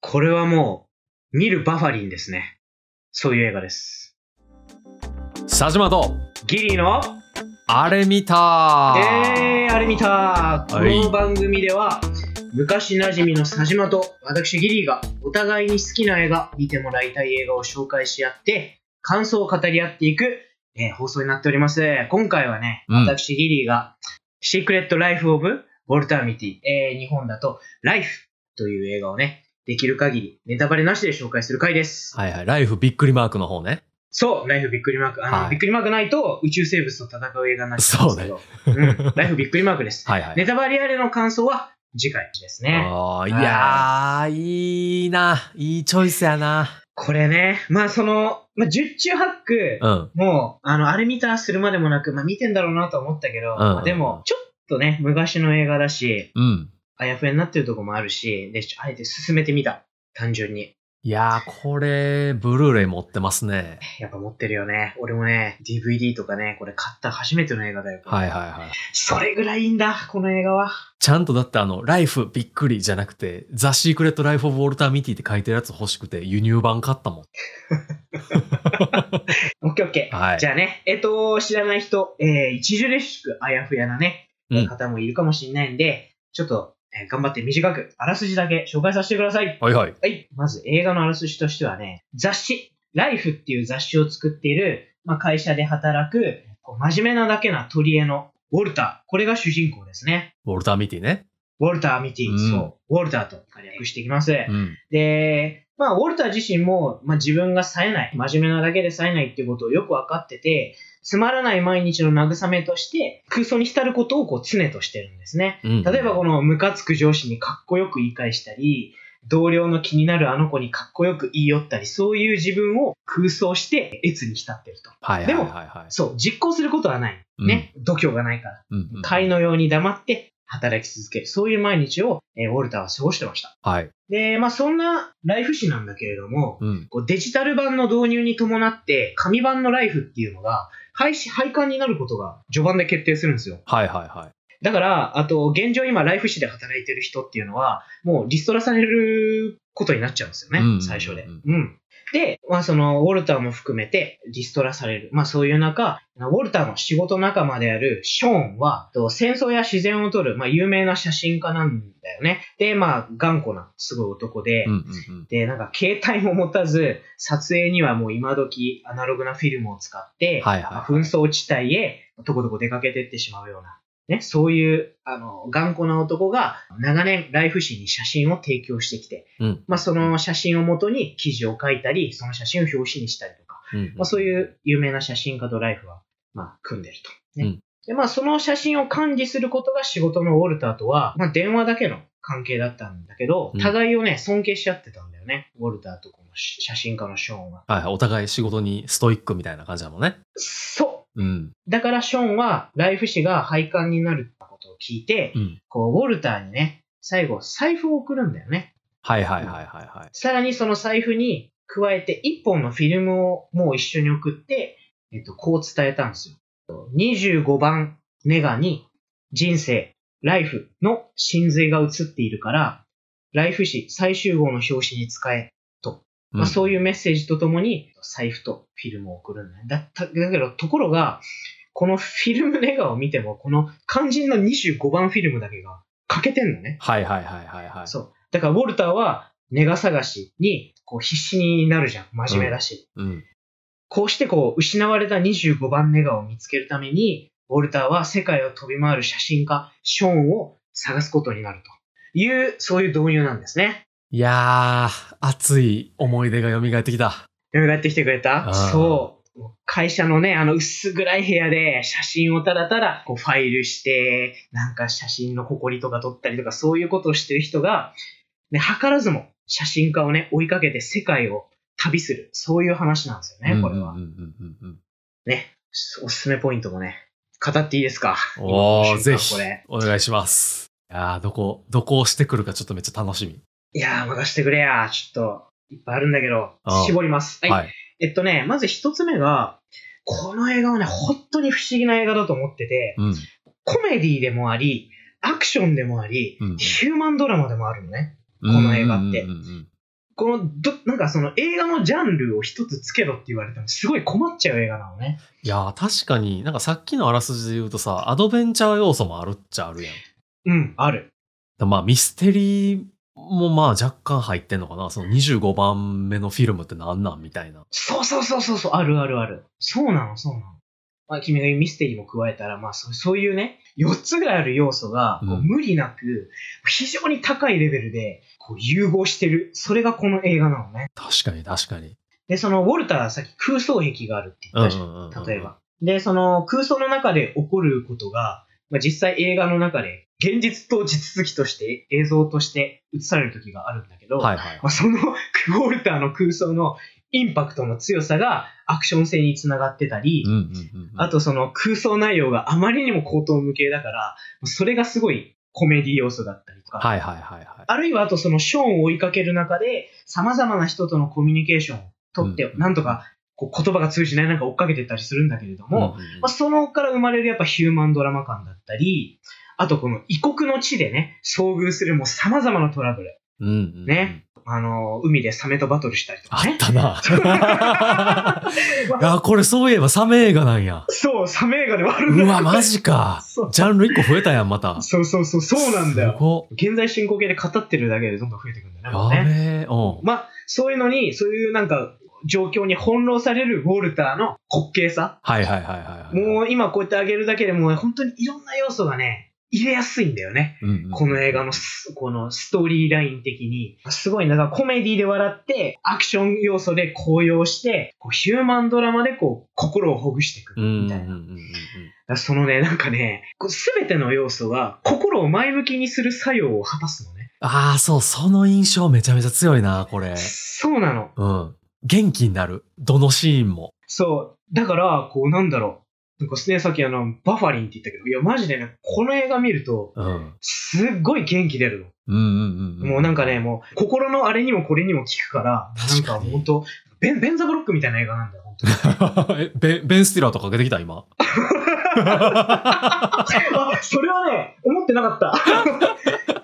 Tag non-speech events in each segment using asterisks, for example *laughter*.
これはもう、見るバファリンですね。そういう映画です。佐島とギリの、あれ見たえー、あれ見たこはいの番組では、昔馴染みの佐島と私ギリがお互いに好きな映画、見てもらいたい映画を紹介し合って、感想を語り合っていく、えー放送になっております。今回はね、うん私ギリが、シークレット・ライフ・オブ・ウォルター・ミティ、えー日本だと、ライフという映画をね、できる限りネタバレなしで紹介する回です。はいはい。ライフびっくりマークの方ね。そう、ライフびっくりマーク。あの、はいびっくりマークないと宇宙生物と戦う映画になっちゃうんですけど。うん、ライフびっくりマークです。*laughs* はいはい。ネタバレあれの感想は次回ですね。あーいやー、いいな。いいチョイスやな。これね、まあその、まあ、十中八九、うん。もう、あの、あれ見たするまでもなく、まあ見てんだろうなと思ったけど、んまあでも、ちょっとね、昔の映画だし、うん。あやふやになってるとこもあるし、で、あえて進めてみた。単純に。いやー、これ、ブルーレイ持ってますね。やっぱ持ってるよね。俺もね、DVD とかね、これ買った初めての映画だよ。はいはいはい。それぐらいいいんだ、この映画は。ちゃんとだってあの、ライフびっくりじゃなくて、ザ・シークレット・ライフ・オブ・ウォルター・ミティって書いてるやつ欲しくて、輸入版買ったもん。オッケーオッケー。はいじゃあね、えっと、知らない人、えー、著しくあやふやなね、うん方もいるかもしれないんで、ちょっと、えー頑張って短く、あらすじだけ紹介させてください。はいはい。はい。まず映画のあらすじとしてはね、雑誌、ライフっていう雑誌を作っている、まあ、会社で働く、こう真面目なだけな取り柄のウォルター。これが主人公ですね。ウォルター・ミティね。ウォルター・ミティ、うんそう、ウォルターと略していきます。うん。で、まあ、ウォルター自身も、まあ、自分が冴えない、真面目なだけで冴えないっていうことをよくわかってて、つまらない毎日の慰めとして、空想に浸ることをこう常としてるんですね。うん。例えばこのムカつく上司にかっこよく言い返したり、同僚の気になるあの子にかっこよく言い寄ったり、そういう自分を空想して越に浸ってると。はいはいはいはい。そう、実行することはない。ね。度胸がないから。うんうん。貝のように黙って働き続ける。そういう毎日を、えーウォルターは過ごしてました。はい。で、まあそんなライフ誌なんだけれども、うん。こうデジタル版の導入に伴って、紙版のライフっていうのが、廃止、廃刊になることが序盤で決定するんですよ。はいはいはい。だから、あと、現状今、ライフ誌で働いてる人っていうのは、もうリストラされることになっちゃうんですよね、うん最初で。うんうん。で、まあ、その、ウォルターも含めて、リストラされる。まあ、そういう中、ウォルターの仕事仲間であるショーンは、と戦争や自然を撮る、まあ、有名な写真家なんだよね。で、まあ、頑固な、すごい男で、うんうんうん。で、なんか携帯も持たず、撮影にはもう今時アナログなフィルムを使って、はいはいまあ紛争地帯へとことこ出かけてってしまうような、ね、そういう、あの、頑固な男が長年ライフ誌に写真を提供してきて、うん。まあその写真をもとに記事を書いたり、その写真を表紙にしたりとか、うん。まあそういう有名な写真家とライフは、まあ組んでると。ね。うんで、まあその写真を管理することが仕事のウォルターとは、まあ電話だけの関係だったんだけどうん、互いをね、尊敬し合ってたんだよね。ウォルターとこの写真家のショーンは。はいはい。お互い仕事にストイックみたいな感じだもんね。そううん。だからショーンはライフ誌が廃刊になるってことを聞いて、うん。こう、ウォルターにね、最後財布を送るんだよね。はいはいはいはいはい。さらにその財布に加えて一本のフィルムをもう一緒に送って、えっと、こう伝えたんですよ。25番ネガに人生、ライフの真髄が映っているから、ライフ誌最終号の表紙に使え、と。まあ、そういいうメッセージとともに財布とフィルムを送るんだよ。だっただけど、ところが、このフィルムネガを見ても、この肝心の25番フィルムだけが欠けてんのね。はいはいはいはいはい。そう。だから、ウォルターは、ネガ探しに、こう、必死になるじゃん。真面目だし。うん。こうして、こう、失われた25番ネガを見つけるために、ウォルターは世界を飛び回る写真家、ショーンを探すことになるという、そういう導入なんですね。いやー、熱い思い出が蘇ってきた。蘇ってきてくれた？そう。会社のね、あの薄暗い部屋で写真をただただこうファイルして、なんか写真の埃とか撮ったりとかそういうことをしてる人が、ね、図らずも写真家をね、追いかけて世界を旅する。そういう話なんですよね、これは。ね。おすすめポイントもね、語っていいですか？おー、ぜひこれ。、お願いします。いやー、どこ、どこをしてくるかちょっとめっちゃ楽しみ。いやー、任してくれや。ちょっと、いっぱいあるんだけど絞ります。はい。はい。えっとね、まず一つ目が、この映画はね、本当に不思議な映画だと思ってて、うん。コメディでもあり、アクションでもあり、うんヒューマンドラマでもあるのね。この映画ってこの、ど、なんかその映画のジャンルを一つつけろって言われてもすごい困っちゃう映画なのね。いやー、確かに、なんかさっきのあらすじで言うとさ、アドベンチャー要素もあるっちゃあるやん。うん、ある。だまあ、ミステリーもまあ若干入ってんのかなその25番目のフィルムってなんなんみたいな。そうそうそうそうそう、あるあるある。そうなの、そうなの。まあ、君が言うミステリーも加えたら、まあそう、そういうね、4つぐらいある要素が、こううん無理なく、非常に高いレベルで、こう融合してる。それがこの映画なのね。確かに確かに。で、その、ウォルターはさっき空想壁があるって言ったじゃん例えば。で、その空想の中で起こることが、まあ、実際映画の中で、現実と地続きとして、映像として映される時があるんだけど、はいはい。まあ、そのウォルターの空想のインパクトの強さがアクション性につながってたり、うんうんうんうん。あとその空想内容があまりにも高等無形だから、それがすごいコメディ要素だったりとか、はいはいはいはい。あるいはあとそのショーンを追いかける中で、様々な人とのコミュニケーションをとって、うんなんとかこう言葉が通じないなんか追っかけてったりするんだけれども、うんうんうんまあ、そのから生まれるやっぱヒューマンドラマ感だったり、あとこの異国の地でね、遭遇するもう様々なトラブル。うんうんうんね。あの、海でサメとバトルしたりとあかね。ったな。*laughs* あ、これそういえばサメ映画なんや。そう、サメ映画ではあるんだようわ、マジか。*laughs* ジャンル一個増えたやん、また。そうそうそう、そうなんだよ。現在進行形で語ってるだけでどんどん増えていくんだよね。やべえ。うん。まあ、そういうのに、そういうなんか、状況に翻弄されるウォルターの滑稽さ。はいはいはいはいはい。もう今こうやってあげるだけでもう本当にいろんな要素がね、入れやすいんだよね。うんうんこの映画のす、このストーリーライン的に。すごいな。だからコメディで笑って、アクション要素で高揚して、こうヒューマンドラマでこう、心をほぐしていく。みたいな。だかうんうんらそのね、なんかね、すべての要素が心を前向きにする作用を果たすのね。ああ、そう、その印象めちゃめちゃ強いな、これ。そうなの。うん。元気になる。どのシーンも。そう。だから、こうなんだろう。なんかね、さっきあの、バファリンって言ったけど、いや、マジでね、この映画見ると、うん。すっごい元気出るの。うんうんうんうん。もうなんかね、もう、心のあれにもこれにも効くから、なんか本当ベン、ベンザブロックみたいな映画なんだよ、本当に。え、ベン、ベンスティラーとか出てきた今？*laughs* あ、それはね、思ってなかった。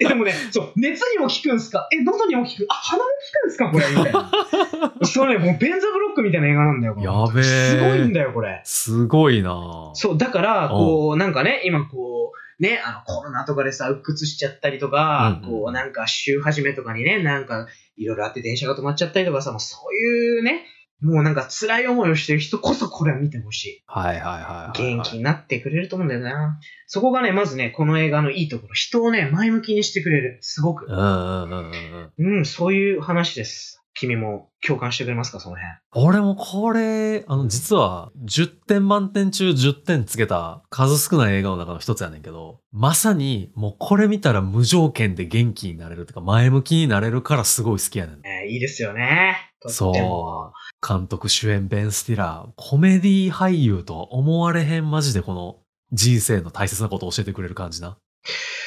え、でもね、そう、熱にも効くんすか？え、喉にも効く？あ、鼻に効くんすか？これ。みたいな。それね、もうベンザブロックみたいな映画なんだよ。これ。やべえ。すごいんだよ、これ。すごいな。そう、だから、こう、なんかね、今こう、ね、あの、コロナとかでさ、鬱屈しちゃったりとか、うんうん。こう、なんか週始めとかにね、なんか、いろいろあって電車が止まっちゃったりとかさ、もうそういうね、もうなんか辛い思いをしてる人こそこれは見てほしい。はいはいはいはい。元気になってくれると思うんだよな。そこがね、まずね、この映画のいいところ。人をね、前向きにしてくれる。すごくうん。うんうんうんうん。うん、そういう話です。君も共感してくれますか、その辺。俺もこれ、あの、実は10点満点中10点つけた数少ない映画の中の一つやねんけど、まさにもうこれ見たら無条件で元気になれるとか前向きになれるからすごい好きやねん。えーいいですよね。そう。監督主演ベン・スティラー、コメディ俳優とは思われへんマジでこの人生の大切なことを教えてくれる感じな。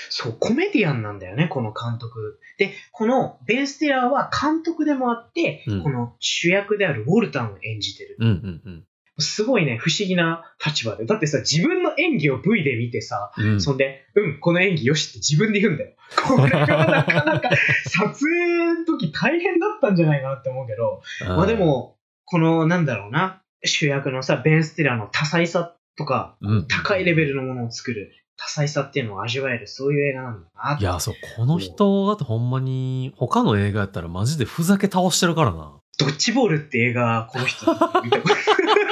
そう、コメディアンなんだよね、この監督。で、このベン・スティラーは監督でもあって、うんこの主役であるウォルタンを演じてる。うんうんうん。すごいね、不思議な立場で。だってさ、自分の演技を V で見てさ、うん、そんで、うん、この演技よしって自分で言うんだよ。*laughs* これがなかなか撮影の時大変だったんじゃないかなって思うけど、まあで、も、この、なんだろうな、主役のさ、ベン・スティラーの多彩さとか、うん高いレベルのものを作る多彩さっていうのを味わえる、そういう映画なんだないや、そう、この人だってほんまに、他の映画やったらマジでふざけ倒してるからな。ドッジボールって映画、この人見たこと *laughs*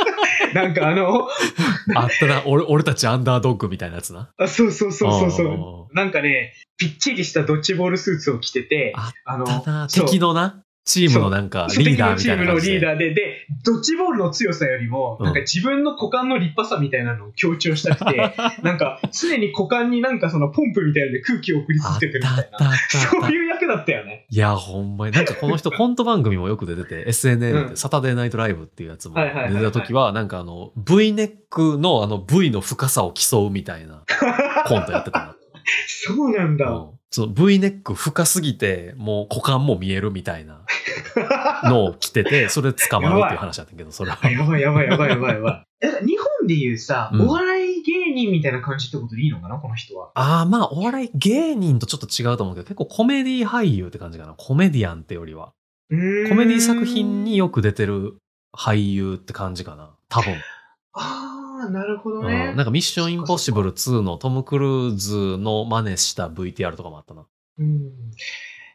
なんかあの、*laughs* あったな、俺、俺たちアンダードッグみたいなやつな。あそうそうそうそうそあう。なんかね、ぴっちりしたドッジボールスーツを着てて、ああの、敵のな、チームのなんか、リーダーみたいなチームの。リーダーで、で、ドッジボールの強さよりも、うんなんか自分の股間の立派さみたいなのを強調したくて、*laughs* なんか常に股間になんかそのポンプみたいなので空気を送り続けてるみたいな。そういう役だったよね。いや、ほんまに。なんかこの人、コント番組もよく出てて、SNL って、うんサタデーナイトライブっていうやつも出てた時は、なんかあの、V ネックのあの V の深さを競うみたいなコントやってたな。*laughs* そうなんだ。うんその V ネック深すぎて、もう股間も見えるみたいな *laughs* のを着てて、それで捕まるっていう話だったけど、それは。あやばいやばいやばいやばいやばい。*laughs* 日本でいうさ、うんお笑い芸人みたいな感じってことでいいのかな、この人は？ああ、まあ、お笑い芸人とちょっと違うと思うけど、結構コメディ俳優って感じかな。コメディアンってよりは。うんコメディ作品によく出てる俳優って感じかな。多分。ああ、なるほどうんね。なんかミッションインポッシブル2のトム・クルーズの真似した VTR とかもあったな。うん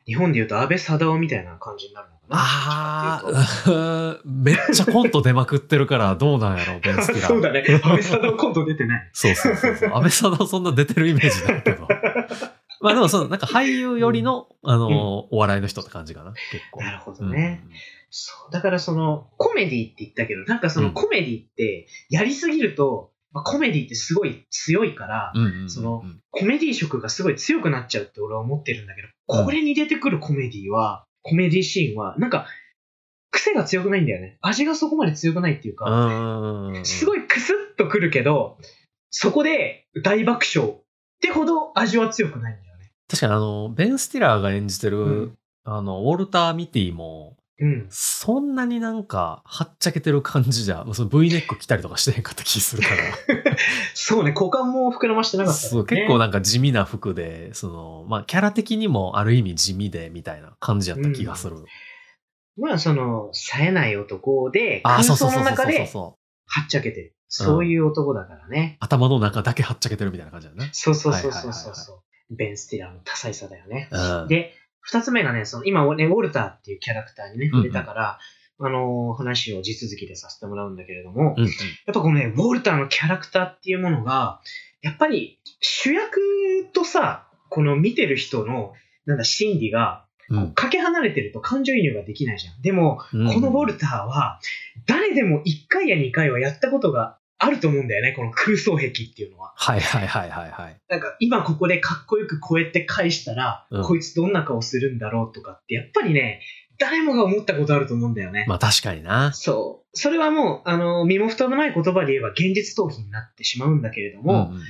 日本で言うと安倍貞夫みたいな感じになるのかな。ああ、めっちゃコント出まくってるからどうなんやろ、*laughs* ベン・スティラー。そうだね。安倍貞夫コント出てない。そうそうそうそう。安倍さんのそんな出てるイメージないけど。*laughs* まあでもその、なんか俳優寄りの、あの、うんお笑いの人って感じかな、結構。なるほどねそう。だからその、コメディって言ったけど、なんかそうんのコメディって、やりすぎると、まあ、コメディってすごい強いから、うん。うんうんうんそのコメディ色がすごい強くなっちゃうって俺は思ってるんだけど、うんこれに出てくるコメディは、コメディシーンは、なんか、癖が強くないんだよね。味がそこまで強くないっていうか、うん。すごい。いクスッとくるけど、そこで大爆笑ってほど味は強くないんだよね。確かにあの、ベン・スティラーが演じてる、うんあの、ウォルター・ミティも、うん。そんなになんか、はっちゃけてる感じじゃ、*laughs* その V ネック着たりとかしてへんかった気するから。*laughs* そうね、股間も膨らましてなかった、ね。そう結構なんか地味な服で、その、まあ、キャラ的にもある意味地味で、みたいな感じやった気がする。まあその、冴えない男で、空そうそう想の中で。はっちゃけてる。そういう男だからね。頭の中だけはっちゃけてるみたいな感じだね。そうそうそうそうそう。ベン・スティラーの多彩さだよね。うん。で、二つ目がね、その今ね、ウォルターっていうキャラクターにね、触れたから、あのー話を地続きでさせてもらうんだけれども、うんうん。やっぱこのね、ウォルターのキャラクターっていうものが、やっぱり主役とさ、この見てる人の、なんだ、心理が、うんかけ離れてると感情移入ができないじゃん。でも、うんこのウォルターは、誰でも1回や2回はやったことがあると思うんだよね、この空想壁っていうのは。はいはいはいはいはい。なんか、今ここでかっこよくこうやって返したら、うんこいつどんな顔するんだろうとかって、やっぱりね、誰もが思ったことあると思うんだよね。まあ確かにな。そう。それはもう、あの、身も蓋のない言葉で言えば現実逃避になってしまうんだけれども、うんうんうん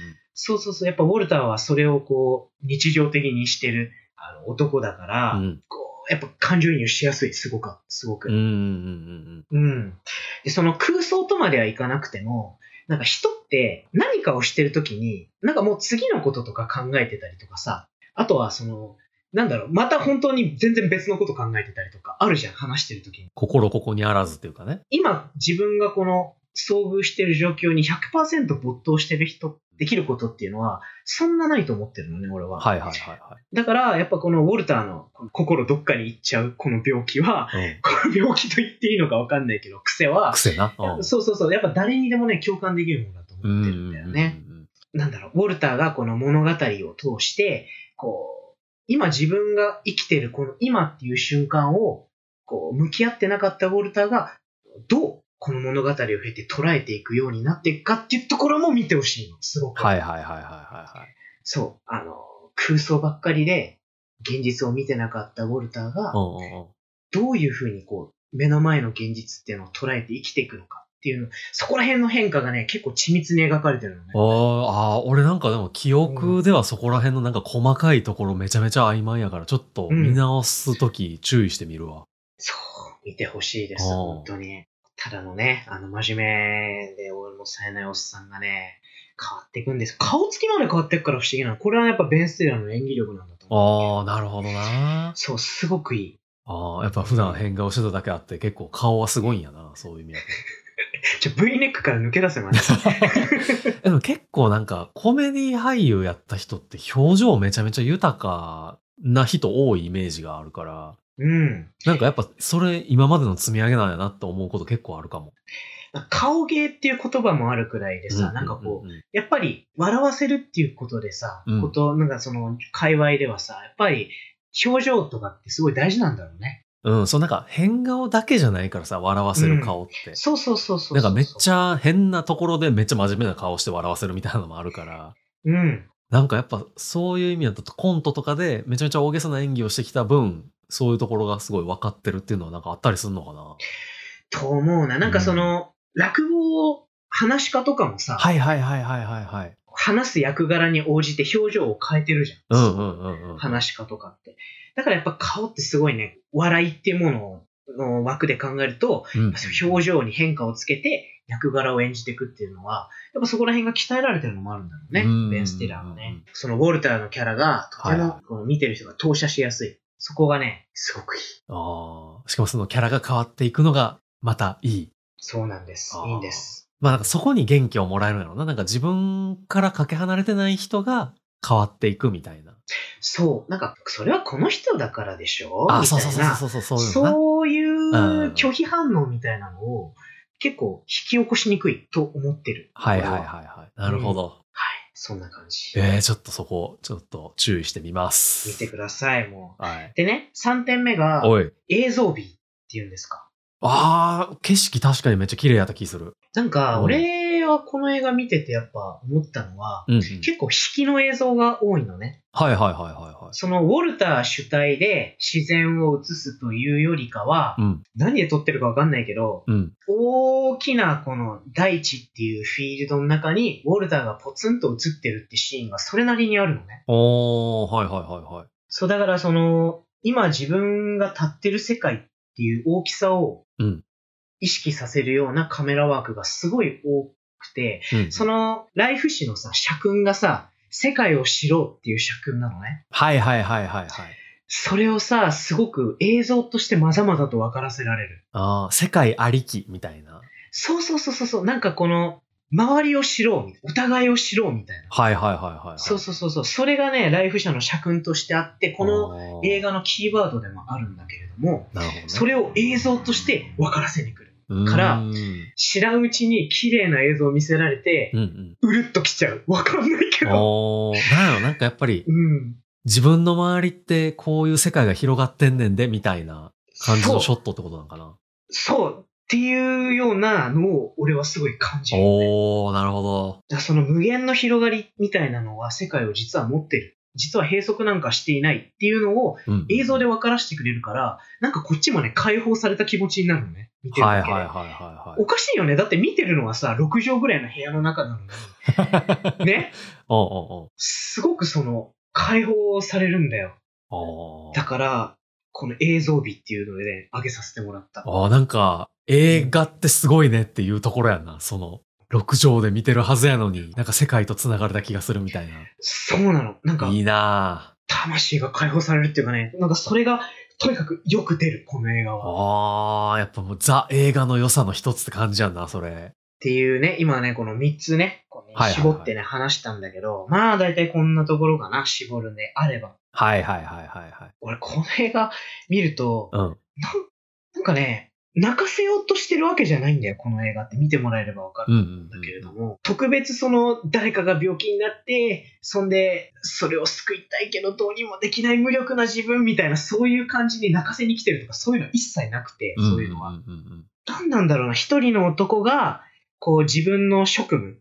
そうそうそう、やっぱウォルターはそれをこう、日常的にしてるあの男だから、うんこう、やっぱ感情移入しやすい、すごく、すごく。うんうんうんうん。で、その空想とまではいかなくても、なんか人って何かをしてるときに、なんかもう次のこととか考えてたりとかさ、あとはその、なんだろう、また本当に全然別のこと考えてたりとか、あるじゃん、話してるときに。心ここにあらずっていうかね。今、自分がこの遭遇してる状況に100%没頭してる人、できることっていうのは、そんなないと思ってるのね、俺は。はいはいはいはだから、やっぱこのウォルターの心どっかに行っちゃうこの病気は、い。うん。この病気と言っていいのかわかんないけど、癖は、癖な？うんそうそうそう。やっぱ誰にでもね、共感できるものだと思ってるんだよね。んなんだろう、ウォルターがこの物語を通して、こう、今自分が生きてるこの今っていう瞬間を、こう、向き合ってなかったウォルターが、どうこの物語を経て捉えていくようになっていくかっていうところも見てほしいの、すごく。はいはいはいはいはいはい。そう。あの、空想ばっかりで、現実を見てなかったウォルターが、うんうんうんどういうふうにこう、目の前の現実っていうのを捉えて生きていくのかっていうの、そこら辺の変化がね、結構緻密に描かれてるのね。あーあー、俺なんかでも記憶ではそこら辺のなんか細かいところめちゃめちゃ曖昧やから、ちょっと見直すとき注意してみるわ。そう、見てほしいです、本当に。ただのね、あの、真面目で俺も冴えないおっさんがね、変わっていくんです。顔つきまで変わっていくから不思議なの。これはやっぱベン・ステラーの演技力なんだと思う。ああ、なるほどな。そう、すごくいい。ああ、やっぱ普段変顔してただけあって結構顔はすごいんやな、そういう意味だじゃあ V ネックから抜け出せます。と。*laughs* でも結構なんかコメディ俳優やった人って表情めちゃめちゃ豊かな人多いイメージがあるから、うん。なんかやっぱそれ今までの積み上げなんやなって思うこと結構あるかも。顔芸っていう言葉もあるくらいでさ、なんかこう、やっぱり笑わせるっていうことでさ、うんこと、なんかその、界隈ではさ、やっぱり表情とかってすごい大事なんだろうね。うん、そうなんか変顔だけじゃないからさ、笑わせる顔って。そうそうそうそうそう。なんかめっちゃ変なところでめっちゃ真面目な顔して笑わせるみたいなのもあるから。うん。なんかやっぱそういう意味だとコントとかでめちゃめちゃ大げさな演技をしてきた分、そういうところがすごい分かってるっていうのはなんかあったりするのかな？と思うな。なんかその、落語を、話し家とかもさ、はいはいはいはいはいはい。話す役柄に応じて表情を変えてるじゃん。うんうんうんうん。話し家とかって。だからやっぱ顔ってすごいね、笑いっていうものの枠で考えると、うん表情に変化をつけて役柄を演じていくっていうのは、やっぱそこら辺が鍛えられてるのもあるんだろうねうん。ベン・スティラーのね。そのウォルターのキャラがとても見てる人が投射しやすい。そこがね、すごくいい。ああ。しかかもそのキャラが変わっていくのがまたいい。そうなんですいいんです。まあなんかそこに元気をもらえるんやろうな。なんか自分からかけ離れてない人が変わっていくみたいな。そう。なんか、それはこの人だからでしょ？あ、そうそうそうそうそう、そういう拒否反応みたいなのを結構引き起こしにくいと思ってる。はいはいはい俺ははい。なるほど。はい。そんな感じ。えー、ちょっとそこ、ちょっと注意してみます。見てください、もはい。う。でね、3点目が。映像美っていうんですか？あー、景色確かにめっちゃ綺麗やった気する。なんか、うん俺はこの映画見ててやっぱ思ったのは、うん、うん。結構引きの映像が多いのね。はいはいはいはいはい。そのウォルター主体で自然を映すというよりかは、うん。何で撮ってるかわかんないけど、うん。大きなこの大地っていうフィールドの中にウォルターがポツンと映ってるってシーンがそれなりにあるのね。おー、はいはいはいはい。そうだからその、今自分が立ってる世界っていう大きさをうん意識させるようなカメラワークがすごい多くて、うん。そのライフ誌のさ、社訓がさ、世界を知ろうっていう社訓なのね。はいはいはいはいはい。それをさ、すごく映像としてまざまざと分からせられる。あー、世界ありきみたいな。そうそうそうそうなんかこの、周りを知ろうお互いを知ろうみたいな。はいはいはいはいはい。そうそうそうそう、それがね、ライフ社の社訓としてあって、この映画。画のキーワードでもあるんだけれども、なるほどね。それを映像として分からせに来る。から知らんうちに綺麗な映像を見せられてう、んうるっときちゃう。わかんないけうん。ど。なんやろ、なんかやっぱりうん。自分の周りってこういう世界が広がってんねんで、みたいな感じのショットってことなのかな？そう。っていうようなのを俺はすごい感じる。おー、なるほど。だその無限の広がりみたいなのは世界を実は持ってる。実は閉塞なんかしていないっていうのをうん映像で分からせてくれるから、なんかこっちもね、解放された気持ちになるのね。見てるだけで。はいはいはいはいはい。おかしいよね。だって見てるのはさ、6畳ぐらいの部屋の中なのに。*laughs* ね？おうおうすごくその、解放されるんだよ。だから、この映像美っていうのでね、上げさせてもらった。あーなんか、映画ってすごいねっていうところやんな。その、6畳で見てるはずやのに、なんか世界と繋がれた気がするみたいそうなの。なんかな。い、いな魂が解放されるっていうかね、なんかそれが、とにかくよく出る、この映画ぁは。あー、やっぱもうザ映画の良さの一つって感じやんな、それ。っていうね、今ね、この3つね、こうね絞ってね、話したんだけど、まあ大体こんなところかな、絞るんであれば。はいはいはいはいはい。俺、この映画見ると、うん。なんなんかね、泣かせようとしてるわけじゃないんだよ、この映画って。見てもらえればわかるうん。だけれども、特別その誰かが病気になって、そんでそれを救いたいけどどうにもできない無力な自分みたいなそういう感じに泣かせに来てるとかそういうの一切なくて、うんそういうのは。何なんだろうな、一人の男がこう自分の職務っ。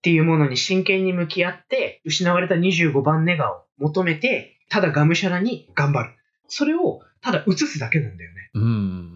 ていうものに真剣に向き合って、失われた25番ネガを求めて、ただがむしゃらに頑張る。それをただ映すだけなんだよね。うん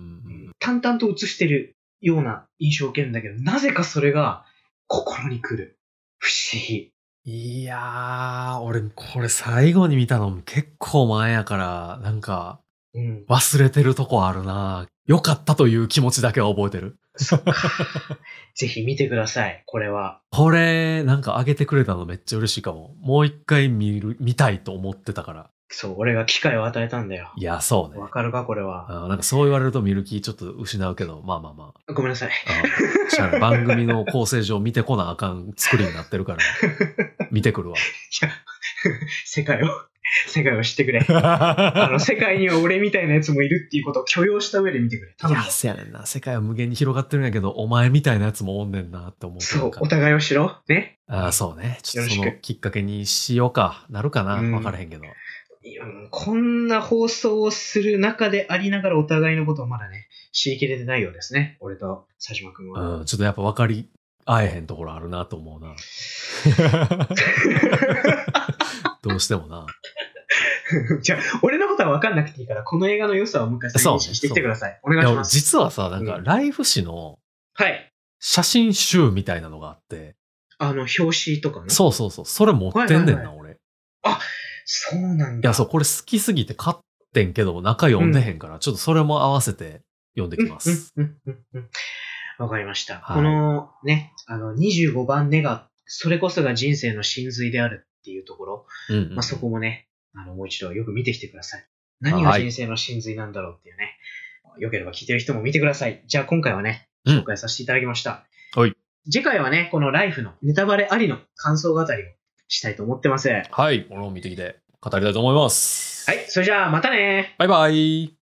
淡々と映してるような印象を受けるんだけど、なぜかそれが心に来る。不思議。いやー、俺これ最後に見たの結構前やから、なんかうん。忘れてるとこあるな良かったという気持ちだけは覚えてる。*laughs* ぜひ見てください、これは。これ、なんか上げてくれたのめっちゃ嬉しいかも。もう一回見る、見たいと思ってたから。そう、俺が機会を与えたんだよ。いや、そうねわ。かるか、これは。あーなんかそう言われると見る気ちょっと失うけど、まあまあまあ。ごめんなさい。あゃあない *laughs* 番組の構成上見てこなあかん作りになってるから、*laughs* 見てくるわ。いや、世界を、世界を知ってくれ。*laughs* あの、世界には俺みたいなやつもいるっていうことを許容した上で見てくれ。いや、せやねんな。世界は無限に広がってるんやけど、お前みたいなやつもおんねんなって思うそう、かお互いを知ろう。ね。ああ、そうね。ちょっとそよろしくのきっかけにしようか。なるかなうんわからへんけど。いやこんな放送をする中でありながらお互いのことをまだね、知りきれてないようですね。俺と佐島くんは。うん、ちょっとやっぱ分かり合えへんところあるなと思うな。*laughs* どうしてもな。*laughs* じゃあ、俺のことは分かんなくていいから、この映画の良さを昔そう認識してきてください。お願いします。実はさ、なんか、うんライフ誌のはい。写真集みたいなのがあって、あの、表紙とかね。そうそうそう、それ持ってんねんな、はいはい俺。いそうなんだ。や、そう、これ好きすぎて買ってんけど、中読んでへんから、ちょっとそれも合わせて読んできます。うんうんうんうんうんわかりました。はいこのね、あの、25番ネガ、それこそが人生の真髄であるっていうところ、うんうんまあ、そこもね、あの、もう一度よく見てきてください。何が人生の真髄なんだろうっていうね。よければ聞いてる人も見てください。じゃあ今回はね、うん紹介させていただきました。はい。次回はね、このライフのネタバレありの感想語りをしたいと思ってます。ははい。俺も見てきて語りたいと思います。い、それじゃあまたねバイバイ。